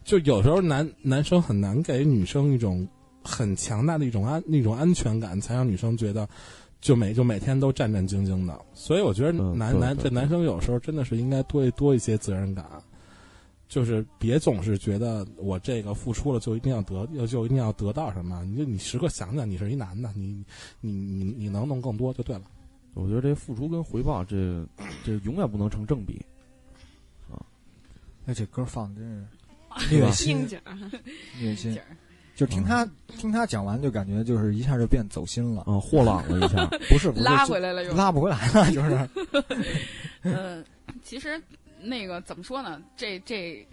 就有时候男男生很难给女生一种很强大的一种安那种安全感，才让女生觉得就每就每天都战战兢兢的。所以我觉得嗯男、男这男生有时候真的是应该多多一些责任感。就是别总是觉得我这个付出了就一定要得，就就一定要得到什么。你就你时刻想想，你是一男的，你你你你能弄更多就对了。我觉得这付出跟回报，这 这永远不能成正比。啊！那，这歌放的真是 虐心 虐心劲，儿就听他听他讲完，就感觉就是一下就变走心了。啊，豁朗了一下，不是不是拉回来了又。拉不回来了，就是嗯，其实那个怎么说呢？这这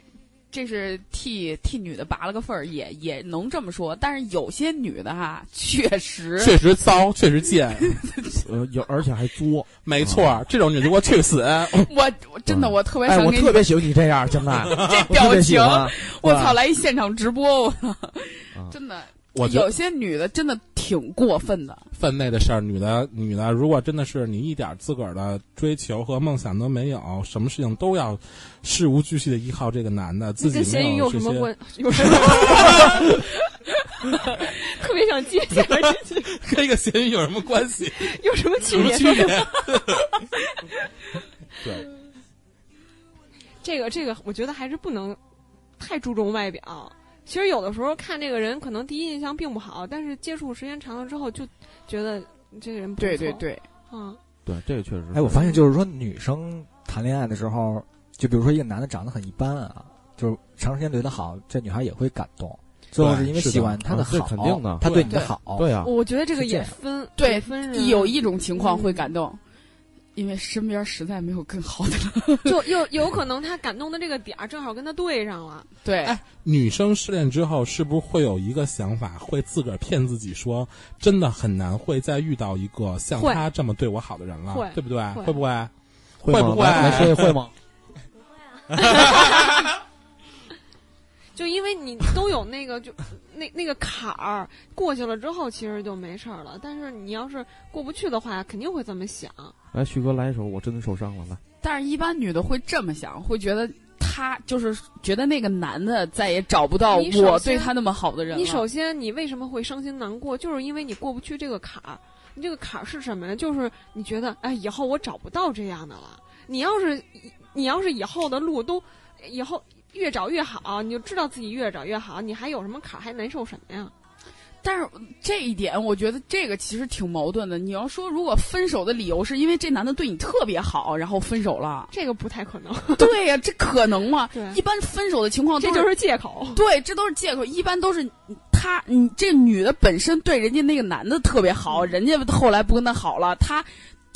这是替替女的拔了个份儿，也也能这么说。但是有些女的哈，确实确实糟，确实贱，呃，有而且还作。没错，这种女的给我去死！我我真的嗯我特别我特别喜欢你这样，现在 这表情。我操，来一现场直播，我真的。我觉得有些女的真的挺过分的，分内的事儿，女的女的，如果真的是你一点自个儿的追求和梦想都没有，什么事情都要事无巨细的依靠这个男的，自己这跟咸鱼没这些有什么关？有什么？特别想接下来这句，跟一个咸鱼有什么关系？有什么区别？什么区别？对，这个这个，我觉得还是不能太注重外表。其实有的时候看这个人，可能第一印象并不好，但是接触时间长了之后，就觉得这个人不错。对对，对，嗯，对，这个确实是。哎，我发现就是说，女生谈恋爱的时候，就比如说一个男的长得很一般啊，就是长时间对他好，这女孩也会感动。最后是因为喜欢他的好，肯定的。他对你的好，对啊，我觉得这个也分对分人，有一种情况会嗯。感动，因为身边实在没有更好的了。就有有可能他感动的这个点儿正好跟他对上了。对，哎女生失恋之后，是不是会有一个想法，会自个儿骗自己说，真的很难会再遇到一个像他这么对我好的人了，对不对？会会不会？会吗？会不会来来说一会吗？就因为你都有那个就那那个坎儿过去了之后，其实就没事儿了。但是你要是过不去的话，肯定会这么想。来，旭哥来一首《我真的受伤了》来。但是一般女的会这么想，会觉得他就是觉得那个男的再也找不到你我对他那么好的人了。你首先，你为什么会伤心难过？就是因为你过不去这个坎儿。你这个坎儿是什么呀？就是你觉得，哎，以后我找不到这样的了。你要是，你要是以后的路都，以后越找越好，你就知道自己越找越好，你还有什么坎儿，还难受什么呀？但是这一点，我觉得这个其实挺矛盾的。你要说，如果分手的理由是因为这男的对你特别好，然后分手了，这个不太可能。对呀、这可能吗？对一般分手的情况都这就是借口。对，这都是借口。一般都是他，你这女的本身对人家那个男的特别好，人家后来不跟他好了，他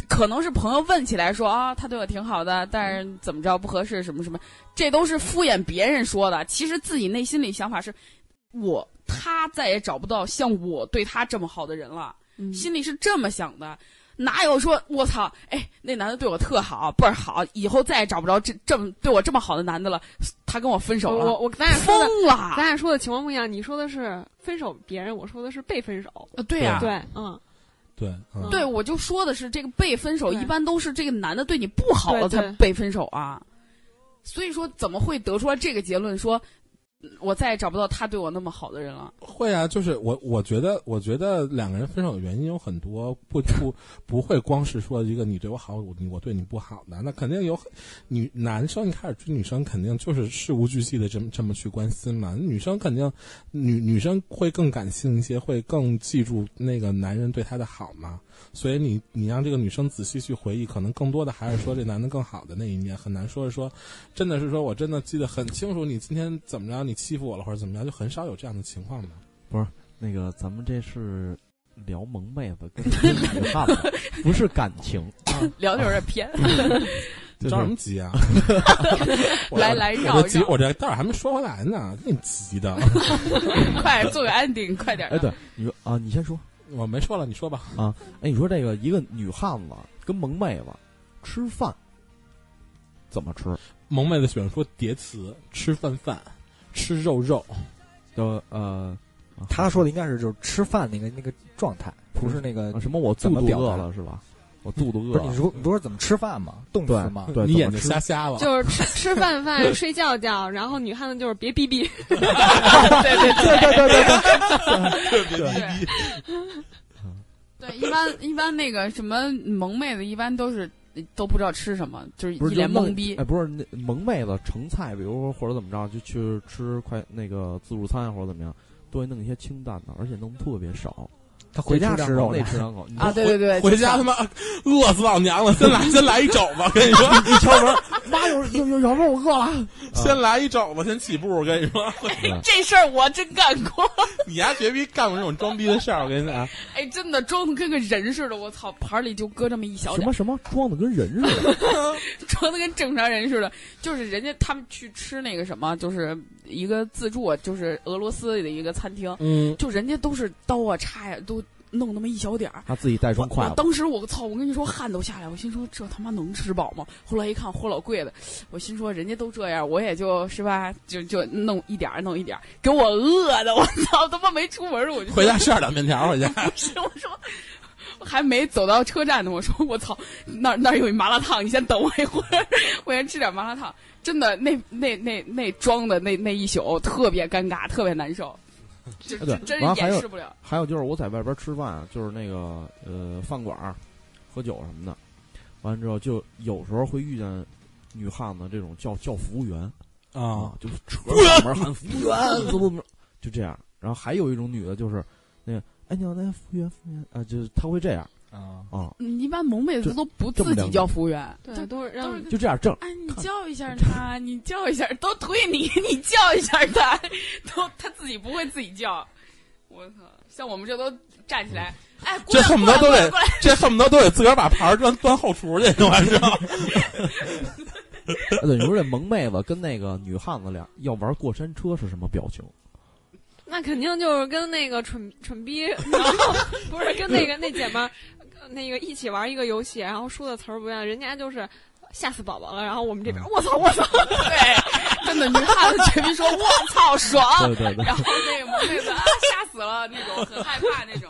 可能是朋友问起来说啊，他对我挺好的，但是怎么着不合适，什么什么，这都是敷衍别人说的。其实自己内心里想法是，我他再也找不到像我对他这么好的人了。嗯心里是这么想的。哪有说我操，哎，那男的对我特好，倍儿好，以后再也找不着这这么对我这么好的男的了，他跟我分手了，我我咱俩，疯了咱。俩说的情况不一样。你说的是分手别人，我说的是被分手。啊对呀、对，嗯，对，嗯。对，我就说的是这个被分手，一般都是这个男的对你不好了才被分手啊。所以说，怎么会得出来这个结论说，嗯我再也找不到他对我那么好的人了？会啊，就是我我觉得，我觉得两个人分手的原因有很多，不不不会光是说一个你对我好，我我对你不好的，那肯定有女男生一开始追女生，肯定就是事无巨细的这么这么去关心嘛。女生肯定女女生会更感性一些，会更记住那个男人对她的好嘛。所以你你让这个女生仔细去回忆，可能更多的还是说这男的更好的那一面，很难说是说，真的是说我真的记得很清楚，你今天怎么着，你欺负我了或者怎么着，就很少有这样的情况吧。不是。那个咱们这是聊萌妹子跟女汉子，不是感情。聊的有点偏，就是着什么急啊？我来来我绕这急，我这道儿还没说回来呢，给你急的。快做个 ending，快点。哎，对，你说啊，你先说。我没说了，你说吧。啊哎，你说这个一个女汉子跟萌妹子吃饭怎么吃？萌妹子喜欢说叠词，吃饭饭，吃肉肉。就呃，他说的应该是就是吃饭那个那个状态，不是那个啊什么我肚肚怎么表达饿了是吧？我肚子饿了。不是你说不是怎么吃饭吗？动词吗？对，你眼睛瞎瞎了。就是吃 吃饭饭，睡觉觉，然后女汉子就是别逼逼。对对对对对对对，对对，一般一般那个什么萌妹子，一般都是都不知道吃什么，就是一脸就懵逼哎，。不是那萌妹子盛菜，比如说或者怎么着，就去吃快那个自助餐或者怎么样，都会弄一些清淡的，而且弄特别少。他回家吃肉那呢吃两口 啊，对对对，回家他妈饿死老娘了，先来 先来一肘子，跟你说，一敲门，妈有有有有肉，我饿了。先来一肘子，先起步。我跟你说，这事儿我真干过。你丫绝逼干过这种装逼的事儿。我跟你讲，哎，真的装的跟个人似的，我操，盘里就搁这么一小什么什么装的跟人似的，装的跟正常人似的。就是人家他们去吃那个什么，就是一个自助，就是俄罗斯的一个餐厅，嗯，就人家都是刀啊叉呀，都弄那么一小点儿。他自己带双筷子。当时我操！我跟你说汗都下来，我心说这他妈能吃饱吗？后来一看货老贵的，我心说人家都这样，我也就是吧，就就弄一点儿弄一点儿，给我饿的，我操！他妈没出门我就回家吃点凉面条回去。不是我说。还没走到车站呢，我说我操，那儿那儿有一麻辣烫，你先等我一会儿，我先吃点麻辣烫。真的，那那那那装的那那一宿特别尴尬，特别难受，就真真然后还有是掩饰不了。还有就是我在外边吃饭啊，就是那个呃饭馆喝酒什么的，完了之后就有时候会遇见女汉子这种叫叫服务员。啊。啊，，就是扯嗓门喊服务员，怎么怎么，就这样。然后还有一种女的，就是那个哎你好，那服务员服务员。啊，就是她会这样啊，啊，嗯，一般萌妹子都不自己叫服务员，对，都是让都是就这样挣。哎，你叫一下他，你叫一下，都推你，你叫一下他，都 他自己不会自己叫。我操！像我们这都站起来，哎，过这恨不得都得这恨不得都得自个儿把盘儿端 端后厨去，完之后，哎对，你说这萌妹子跟那个女汉子俩要玩过山车是什么表情？那肯定就是跟那个蠢蠢逼，然后不是跟那个那姐们儿，那个一起玩一个游戏，然后输的词儿不一样，人家就是吓死宝宝了，然后我们这边我操我操，对，真的女汉子绝逼说“我操爽对对”，对，然后那个萌妹子啊吓死了那种，很害怕那种。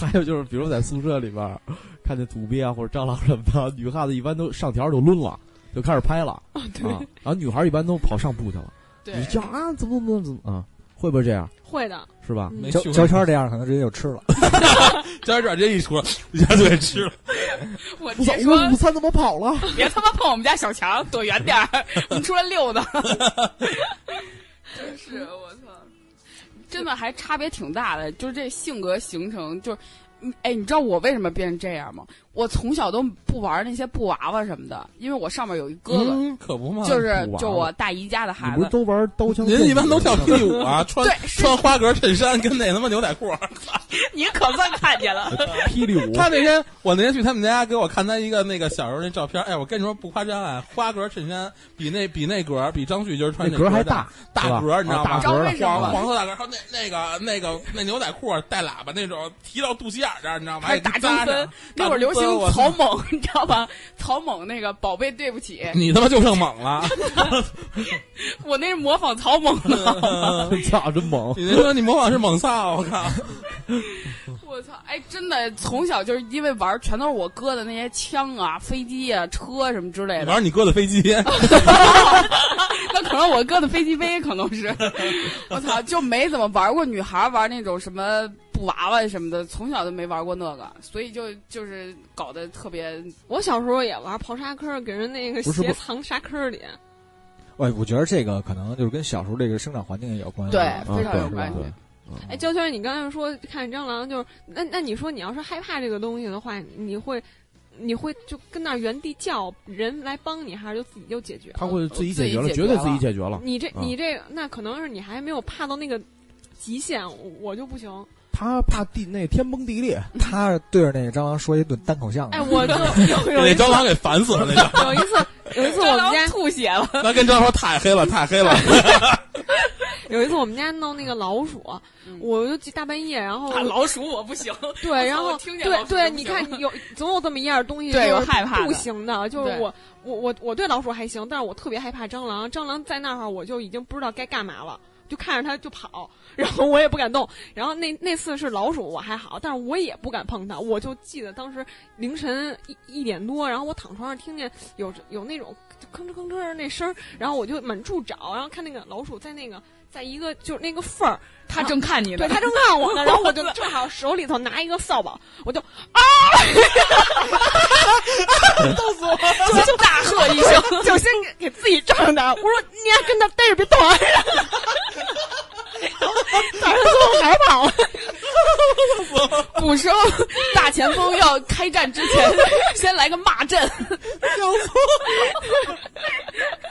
还有就是，比如在宿舍里边看见土鳖啊或者蟑螂什么的，女汉子一般都上条就抡了，就开始拍了啊。然后女孩一般都跑上铺去了，对你，叫啊怎么怎么怎么啊？会不会这样？会的，是吧？嗯胶没胶圈这样可能直接就吃了。加点这一出，一下就给吃了。我我操！直接说我午餐怎么跑了？别他妈碰我们家小强，躲远点儿，你出来溜达。真是我操，真的还差别挺大的，就是这性格形成，就是，嗯哎，你知道我为什么变成这样吗？我从小都不玩那些布娃娃什么的，因为我上面有一哥哥，嗯，可不嘛。就是就我大姨家的孩子不是。都玩刀枪？人一般都跳霹雳舞啊，穿对穿花格衬衫跟那他妈牛仔裤。你可算看见了。霹雳舞，他那天我那天去他们家给我看他一个那个小时候那照片，哎，我跟你说不夸张啊，花格衬衫比那比那格比张旭今儿穿那格儿还大大，格，你知道吗？黄黄色大格儿，还有那那个那个那牛仔裤带喇叭那种，提到肚脐眼儿这儿，你知道吗？还打中分，那会儿流行草蜢，你知道吧？草蜢那个宝贝对不起，你他妈就剩猛了，我那是模仿草蜢的。操，真猛！你说你模仿是猛萨，我靠！我操！哎，真的，从小就是因为玩，全都是我哥的那些枪啊、飞机啊、车什么之类的。玩你哥的飞机，那可能我哥的飞机杯可能是，我操，就没怎么玩过女孩玩那种什么布娃娃什么的，从小就没玩过那个，所以就就是搞得特别。我小时候也玩刨沙坑，给人那个鞋藏沙坑里。哎我觉得这个可能就是跟小时候这个生长环境也有关系。对啊非常对有关系对哎，焦圈，你刚才说看蟑螂，就是那那你说你要是害怕这个东西的话，你会你会就跟那原地叫人来帮你，还是就自己就解决了？他会自己解决了，绝对自己解决了。你这啊你这那可能是你还没有怕到那个极限，我我就不行。他怕地那天崩地裂，他对着那个蟑螂说一顿单口相声哎，声，我就 有有那蟑螂给烦死了，那个。有一次有一次我们家吐血了，那跟蟑螂说太黑了，太黑了。有一次我们家弄那个老鼠嗯，我就记大半夜，然后打老鼠我不行。对，然后听见对对，你看有总有这么一样东西，对就是有害怕不行的，就是我我我我对老鼠还行，但是我特别害怕蟑螂，蟑螂在那儿我就已经不知道该干嘛了。就看着它就跑，然后我也不敢动。然后那那次是老鼠，我还好，但是我也不敢碰它。我就记得当时凌晨一一点多，然后我躺床上听见有有那种吭哧吭哧的那声儿，然后我就满处找，然后看那个老鼠在那个在一个就是那个缝儿，他正看你呢，对它正看我呢，然后我就正好手里头拿一个扫把，我就 就就大喝一声，就先给给自己照着点，我说你还跟他待着别动，早上最后还跑。了。捕蛇大前锋要开战之前，先来个骂阵。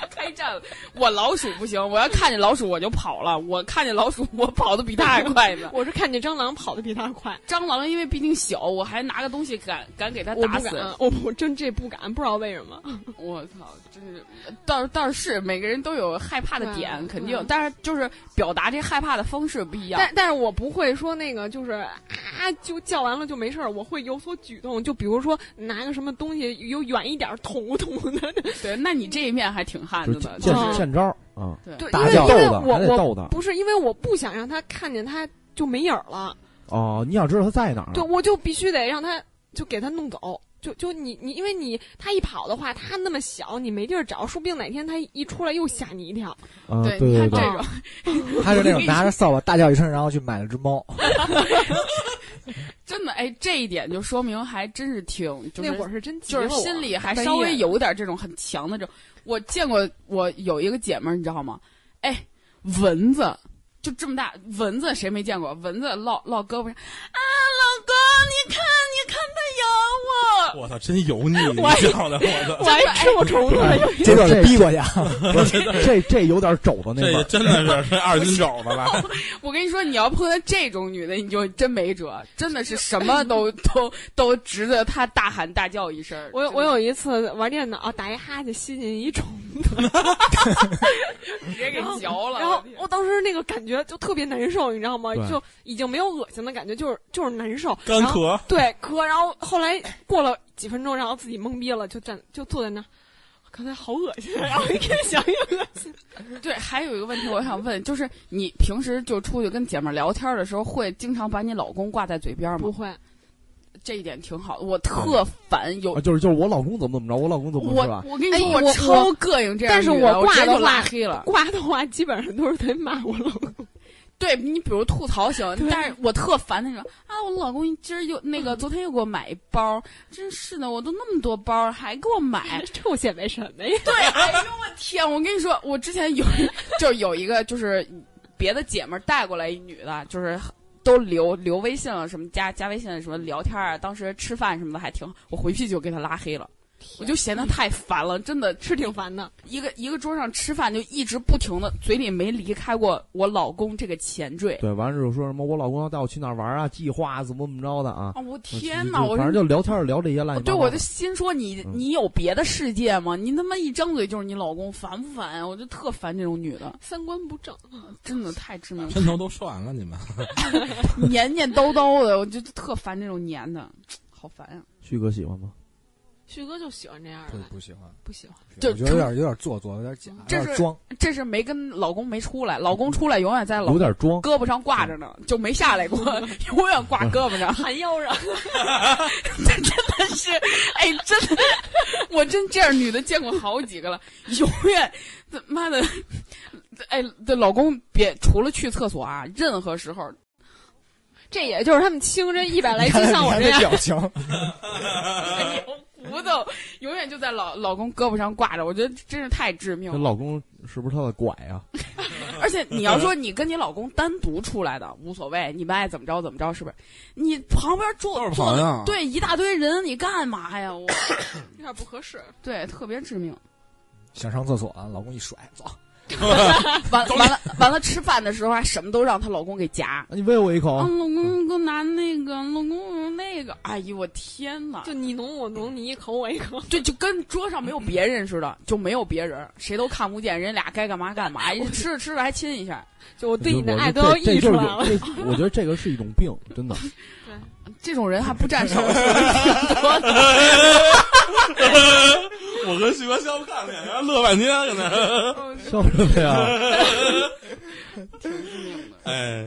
开战了，我老鼠不行，我要看见老鼠我就跑了。我看见老鼠，我跑的比他还快呢。我是看见蟑螂跑的比他快，蟑螂因为毕竟小，我还拿个东西敢敢给它打死。我我真这不敢，不知道为什么。我操，真是，倒是倒是每个人都有害怕的点，对肯定对，但是就是表达这害怕的方式不一样。但但是我不会说那个就是啊，就叫完了就没事儿，我会有所举动，就比如说拿个什么东西有远一点儿捅捅的。对，那你这一面还挺汉子的，见就是嗯见招儿啊，对对，打架因为因为逗的我我还得逗他不是因为我不想让他看见他就没影儿了。哦，你想知道他在哪儿？对，我就必须得让他就给他弄走。就就你你，因为你他一跑的话，他那么小，你没地儿找，说不定哪天他一出来又吓你一跳。啊，对对对你看这对，种。他是那种拿着扫把大叫一声，然后去买了只猫。真的，哎，这一点就说明还真是挺，就是那会儿是真急就是心里还稍微有点这种很强的这种。我见过，我有一个姐们儿，你知道吗？哎，蚊子就这么大，蚊子谁没见过？蚊子落落胳膊上啊，老公，你看，你操，真油腻！你我还叫的，我操，我还吃过虫子呢，有点这段得逼过去啊！不是这 这有点肘子那味儿。真的是这二斤肘子了。我跟你说，你要碰到这种女的，你就真没辙，真的是什么都都都值得她大喊大叫一声。我有我有一次玩电脑打一哈欠吸进一虫子，直接给嚼了，然后我当时那个感觉就特别难受，你知道吗？就已经没有恶心的感觉，就是就是难受，干咳，对咳，然后后来过了几分钟，然后自己懵逼了，就站就坐在那儿，刚才好恶心，然后一看想越恶心。对，还有一个问题我想问，就是你平时就出去跟姐妹儿聊天的时候，会经常把你老公挂在嘴边吗？不会，这一点挺好的，我特烦有啊，就是就是我老公怎么怎么着，我老公怎么我是吧？我跟你说，哎我超膈应这样但是我挂就挂的话拉黑了。挂的话基本上都是在骂我老公。对你比如吐槽行，但是我特烦那种啊，我老公今儿又那个嗯昨天又给我买一包，真是的，我都那么多包还给我买，臭显摆什么呀？对，哎呦我天！我跟你说，我之前有就有一个就是别的姐们儿带过来一女的，就是都留留微信了，什么加加微信什么聊天啊，当时吃饭什么的还挺好，我回去就给她拉黑了。我就嫌他太烦了，真的是挺烦的。一个一个桌上吃饭就一直不停的，嘴里没离开过我老公这个前缀。对，完了之后说什么我老公要带我去哪儿玩啊，计划怎么怎么着的啊。啊，我天哪！我反正就聊天聊这些乱七八对，我就心说你嗯你有别的世界吗？你他妈一张嘴就是你老公，烦不烦呀？我就特烦这种女的，三观不正，真的太致命了，片头都说完了，你们 黏黏叨叨的，我就特烦这种黏的，好烦呀！旭哥喜欢吗？旭哥就喜欢这样不的，不喜欢，不喜欢。就我觉得有点有点做作，有点假，这是装。这是没跟老公没出来，老公出来永远在老有点装。胳膊上挂着呢，就没下来过，永远挂胳膊上。含腰上，真的是，哎，真的，我真这样女的见过好几个了，永远，他妈的，哎，这老公别除了去厕所啊，任何时候，这也就是他们轻这一百来斤像我这样，表情，骨头永远就在老老公胳膊上挂着，我觉得真是太致命了。这老公是不是他的拐啊？而且你要说你跟你老公单独出来的无所谓，你们爱怎么着怎么着，是不是？你旁边坐都是坐朋友对一大堆人，你干嘛呀？我 有点不合适。对特别致命。想上厕所啊，老公一甩，走，完完了完了，吃饭的时候还什么都让她老公给夹。那你喂我一口啊，。老公给我拿那个，老公那个，哎呦我天哪！就你侬我侬，你一口我一口。对，就跟桌上没有别人似的，就没有别人，谁都看不见，人俩该干嘛干嘛，人吃着吃着还亲一下。就我对你的爱都要溢出来了。我觉得这个是一种病，真的。这种人还不占少数，我跟徐哥相看脸，然后乐半天，搁那。笑什么呀？挺致命的。哎，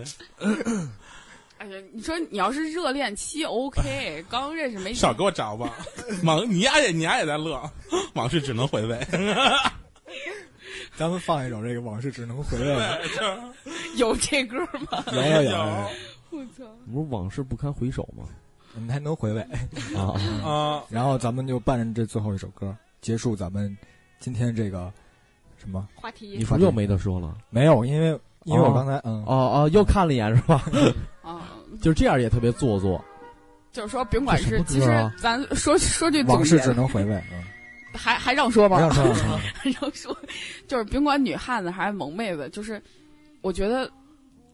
哎呀，你说你要是热恋期 OK，刚认识没少给我找吧，往你丫也你丫也在乐，往事只能回味。咱们放一首这个往事只能回味，有这歌吗？有有有！不是往事不堪回首吗？你还能回味。啊，啊，然后咱们就伴着这最后一首歌结束咱们今天这个什么话题你又没得说了？没有，因为因为我哦刚才嗯哦哦，又看了一眼是吧？啊 就是这样也特别做作。就是说，甭管是，其实咱说说句总往事结只能回味，嗯，还还让说吗？不让说让说，让说，就是甭管女汉子还是萌妹子，就是我觉得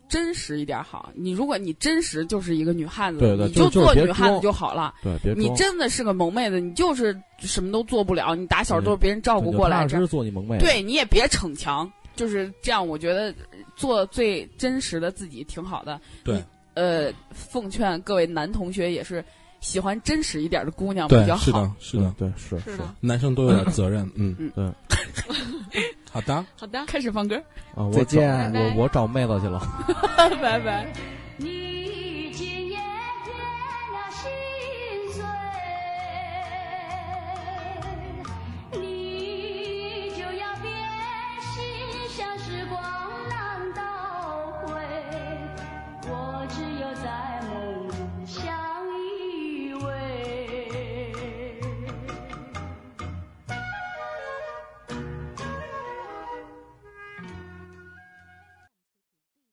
真实一点好。你如果你真实就是一个女汉子，对对你就做女汉子就好了。对，别你真的是个萌妹子，你就是什么都做不了，你打小都是别人照顾过来这就踏实实做你萌妹。，对，你也别逞强，就是这样。我觉得做最真实的自己挺好的。对，呃，奉劝各位男同学也是喜欢真实一点的姑娘比较，好是的。，是的，对是是的，男生都有点责任。嗯，嗯对 好的，好的，开始放歌，啊，我再见我我找妹子去了。拜拜。你